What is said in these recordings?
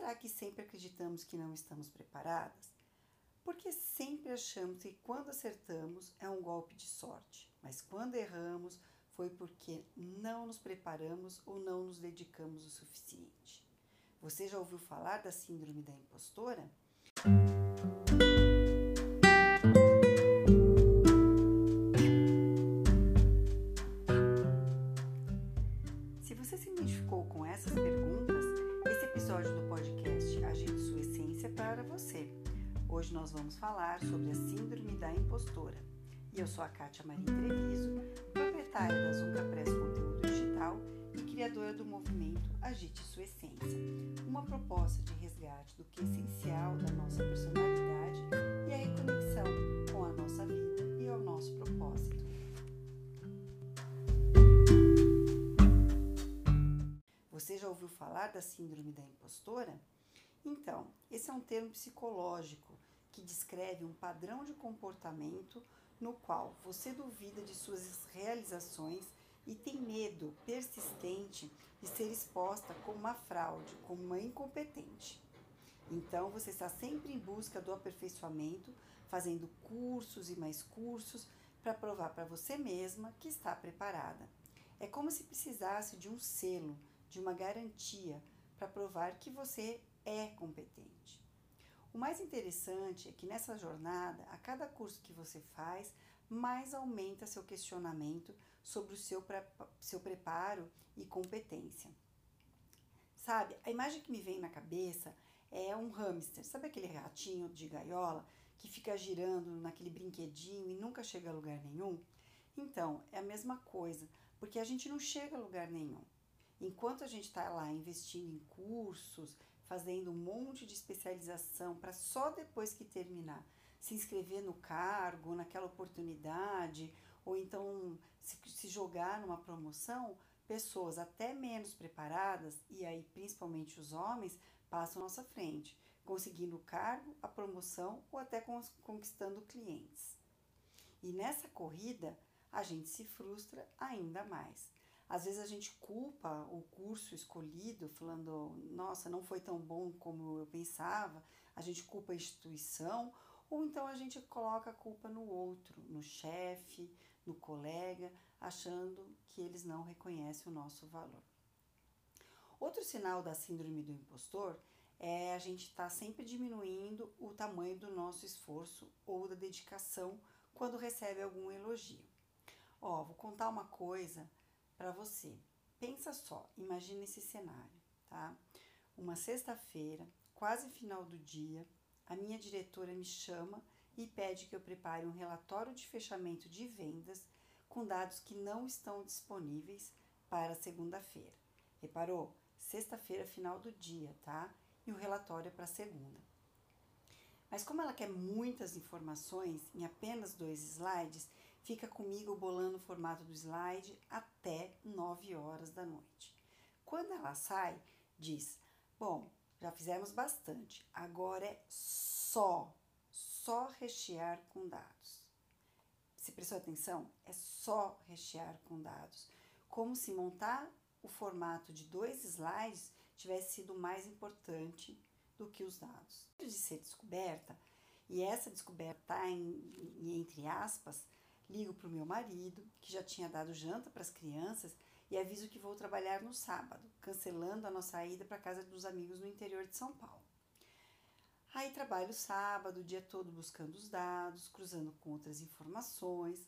será que sempre acreditamos que não estamos preparadas? Porque sempre achamos que quando acertamos é um golpe de sorte, mas quando erramos foi porque não nos preparamos ou não nos dedicamos o suficiente. Você já ouviu falar da Síndrome da Impostora? Treviso, proprietária da Zunca Press Conteúdo Digital e criadora do movimento Agite Sua Essência, uma proposta de resgate do que é essencial da nossa personalidade e a reconexão com a nossa vida e ao nosso propósito. Você já ouviu falar da Síndrome da Impostora? Então, esse é um termo psicológico que descreve um padrão de comportamento no qual você duvida de suas realizações e tem medo persistente de ser exposta como uma fraude, como uma incompetente. Então, você está sempre em busca do aperfeiçoamento, fazendo cursos e mais cursos para provar para você mesma que está preparada. É como se precisasse de um selo, de uma garantia para provar que você é competente. O mais interessante é que nessa jornada, a cada curso que você faz, mais aumenta seu questionamento sobre o seu, seu preparo e competência. Sabe, a imagem que me vem na cabeça é um hamster. Sabe aquele ratinho de gaiola que fica girando naquele brinquedinho e nunca chega a lugar nenhum? Então, é a mesma coisa, porque a gente não chega a lugar nenhum. Enquanto a gente está lá investindo em cursos, fazendo um monte de especialização para só depois que terminar se inscrever no cargo, naquela oportunidade, ou então se, se jogar numa promoção, pessoas até menos preparadas, e aí principalmente os homens, passam à nossa frente, conseguindo o cargo, a promoção ou até conquistando clientes. E nessa corrida, a gente se frustra ainda mais. Às vezes a gente culpa o curso escolhido, falando, nossa, não foi tão bom como eu pensava, a gente culpa a instituição, ou então a gente coloca a culpa no outro, no chefe, no colega, achando que eles não reconhecem o nosso valor. Outro sinal da síndrome do impostor é a gente estar tá sempre diminuindo o tamanho do nosso esforço ou da dedicação quando recebe algum elogio. Ó, vou contar uma coisa para você. Pensa só, imagine esse cenário, tá? Uma sexta-feira, quase final do dia, a minha diretora me chama e pede que eu prepare um relatório de fechamento de vendas com dados que não estão disponíveis para segunda-feira. Reparou? Sexta-feira, final do dia, tá? E o relatório é para segunda. Mas como ela quer muitas informações em apenas dois slides, fica comigo bolando o formato do slide até 9 horas da noite. Quando ela sai, diz: Bom, já fizemos bastante, agora é só, só rechear com dados. Se prestou atenção? É só rechear com dados. Como se montar o formato de dois slides tivesse sido mais importante do que os dados. De ser descoberta, e essa descoberta está entre aspas, ligo para o meu marido, que já tinha dado janta para as crianças, e aviso que vou trabalhar no sábado, cancelando a nossa ida para casa dos amigos no interior de São Paulo. Aí trabalho sábado, o dia todo buscando os dados, cruzando com outras informações.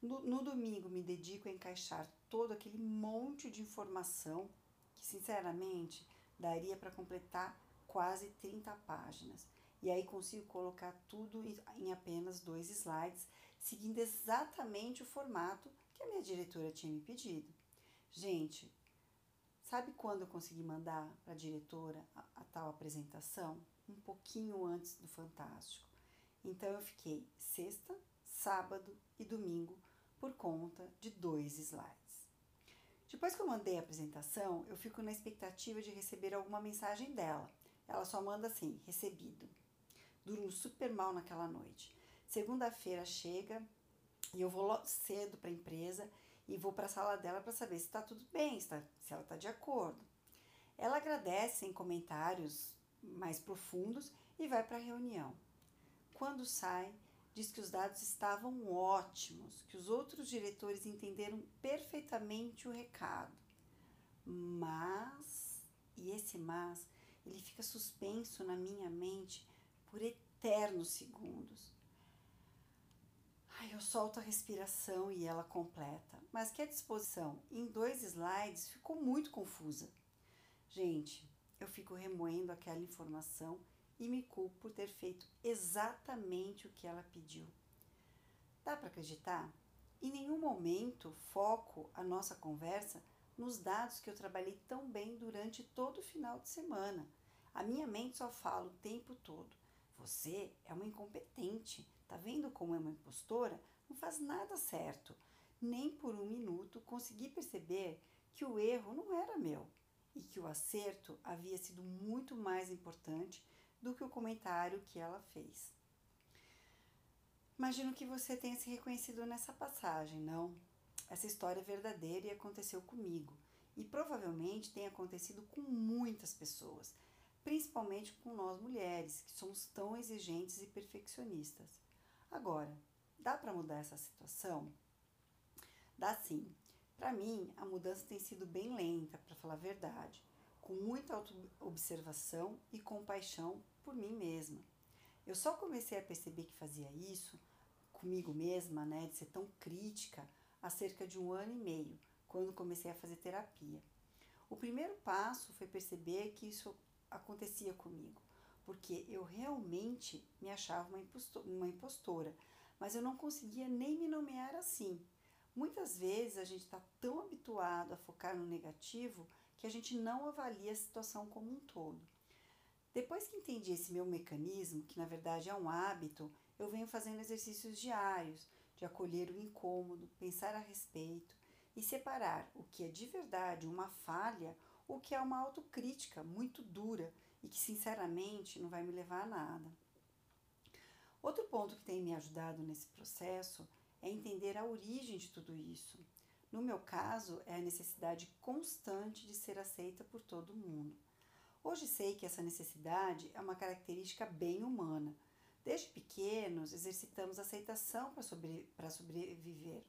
No, no domingo me dedico a encaixar todo aquele monte de informação que, sinceramente, daria para completar quase 30 páginas. E aí consigo colocar tudo em apenas dois slides, seguindo exatamente o formato que a minha diretora tinha me pedido. Gente, sabe quando eu consegui mandar para a diretora a, tal apresentação? Um pouquinho antes do Fantástico. Então eu fiquei sexta, sábado e domingo por conta de dois slides. Depois que eu mandei a apresentação, eu fico na expectativa de receber alguma mensagem dela. Ela só manda assim: recebido. Durmo super mal naquela noite. Segunda-feira chega e eu vou cedo para a empresa e vou para a sala dela para saber se está tudo bem, se, tá, se ela está de acordo. Ela agradece em comentários mais profundos e vai para a reunião. Quando sai, diz que os dados estavam ótimos, que os outros diretores entenderam perfeitamente o recado. Mas, e esse mas, ele fica suspenso na minha mente por eternos segundos. Eu solto a respiração e ela completa. Mas que a disposição em dois slides ficou muito confusa. Gente, eu fico remoendo aquela informação e me culpo por ter feito exatamente o que ela pediu. Dá para acreditar? Em nenhum momento foco a nossa conversa nos dados que eu trabalhei tão bem durante todo o final de semana. A minha mente só fala o tempo todo. Você é uma incompetente. Tá vendo como é uma impostora? Não faz nada certo. Nem por um minuto consegui perceber que o erro não era meu e que o acerto havia sido muito mais importante do que o comentário que ela fez. Imagino que você tenha se reconhecido nessa passagem, não? Essa história é verdadeira e aconteceu comigo, e provavelmente tem acontecido com muitas pessoas, principalmente com nós mulheres, que somos tão exigentes e perfeccionistas. Agora, dá para mudar essa situação? Dá sim. Para mim, a mudança tem sido bem lenta, para falar a verdade, com muita observação e compaixão por mim mesma. Eu só comecei a perceber que fazia isso comigo mesma, né, de ser tão crítica, há cerca de um ano e meio, quando comecei a fazer terapia. O primeiro passo foi perceber que isso acontecia comigo, porque eu realmente me achava uma impostora, uma impostora mas eu não conseguia nem me nomear assim. Muitas vezes a gente está tão habituado a focar no negativo que a gente não avalia a situação como um todo. Depois que entendi esse meu mecanismo, que na verdade é um hábito, eu venho fazendo exercícios diários de acolher o incômodo, pensar a respeito e separar o que é de verdade uma falha o que é uma autocrítica muito dura e que sinceramente não vai me levar a nada. Outro ponto que tem me ajudado nesse processo é entender a origem de tudo isso. No meu caso, é a necessidade constante de ser aceita por todo mundo. Hoje sei que essa necessidade é uma característica bem humana. Desde pequenos, exercitamos aceitação para sobre, sobreviver.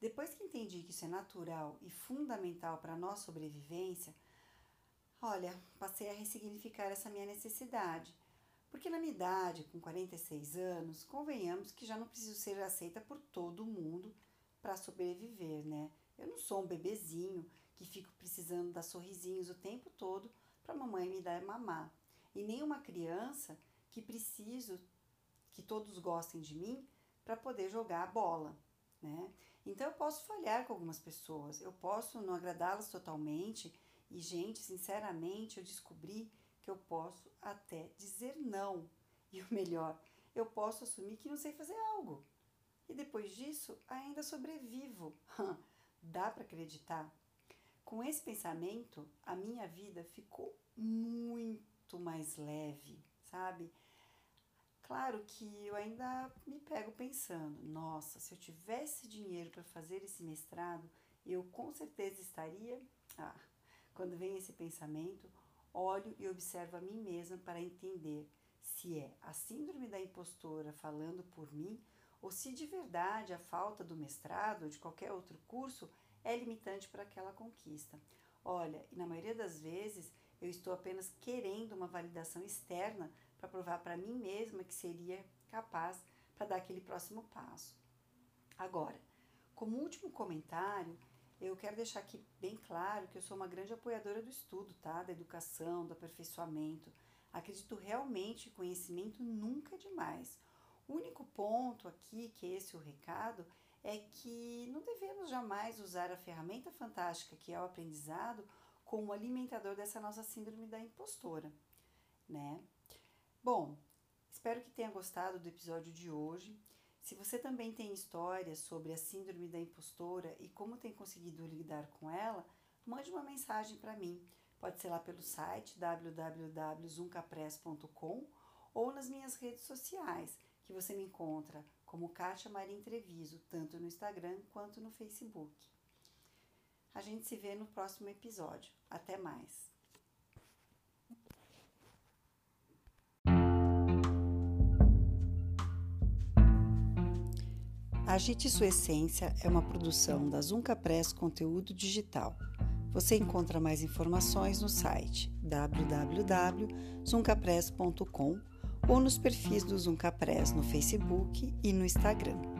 Depois que entendi que isso é natural e fundamental para a nossa sobrevivência, olha, passei a ressignificar essa minha necessidade porque na minha idade, com 46 anos, convenhamos que já não preciso ser aceita por todo mundo para sobreviver, né? Eu não sou um bebezinho que fico precisando dar sorrisinhos o tempo todo para a mamãe me dar mamar. E nem uma criança que preciso que todos gostem de mim para poder jogar a bola, né? Então eu posso falhar com algumas pessoas, eu posso não agradá-las totalmente e gente, sinceramente, eu descobri que eu posso até dizer não. E o melhor, eu posso assumir que não sei fazer algo. E depois disso, ainda sobrevivo. Dá para acreditar? Com esse pensamento, a minha vida ficou muito mais leve, sabe? Claro que eu ainda me pego pensando, nossa, se eu tivesse dinheiro para fazer esse mestrado, eu com certeza estaria. Ah, quando vem esse pensamento, olho e observo a mim mesma para entender se é a síndrome da impostora falando por mim ou se de verdade a falta do mestrado ou de qualquer outro curso é limitante para aquela conquista. Olha, e na maioria das vezes eu estou apenas querendo uma validação externa para provar para mim mesma que seria capaz para dar aquele próximo passo. Agora, como último comentário, eu quero deixar aqui bem claro que eu sou uma grande apoiadora do estudo, tá? Da educação, do aperfeiçoamento. Acredito realmente que conhecimento nunca é demais. O único ponto aqui, que é esse o recado, é que não devemos jamais usar a ferramenta fantástica que é o aprendizado como alimentador dessa nossa síndrome da impostora, né? Bom, espero que tenha gostado do episódio de hoje. Se você também tem histórias sobre a síndrome da impostora e como tem conseguido lidar com ela, mande uma mensagem para mim. Pode ser lá pelo site www.zuncapress.com ou nas minhas redes sociais, que você me encontra como Kátia Maria Entreviso, tanto no Instagram quanto no Facebook. A gente se vê no próximo episódio. Até mais! Agite Sua Essência é uma produção da Zunca Press Conteúdo Digital. Você encontra mais informações no site www.zuncapress.com ou nos perfis do Zunca Press no Facebook e no Instagram.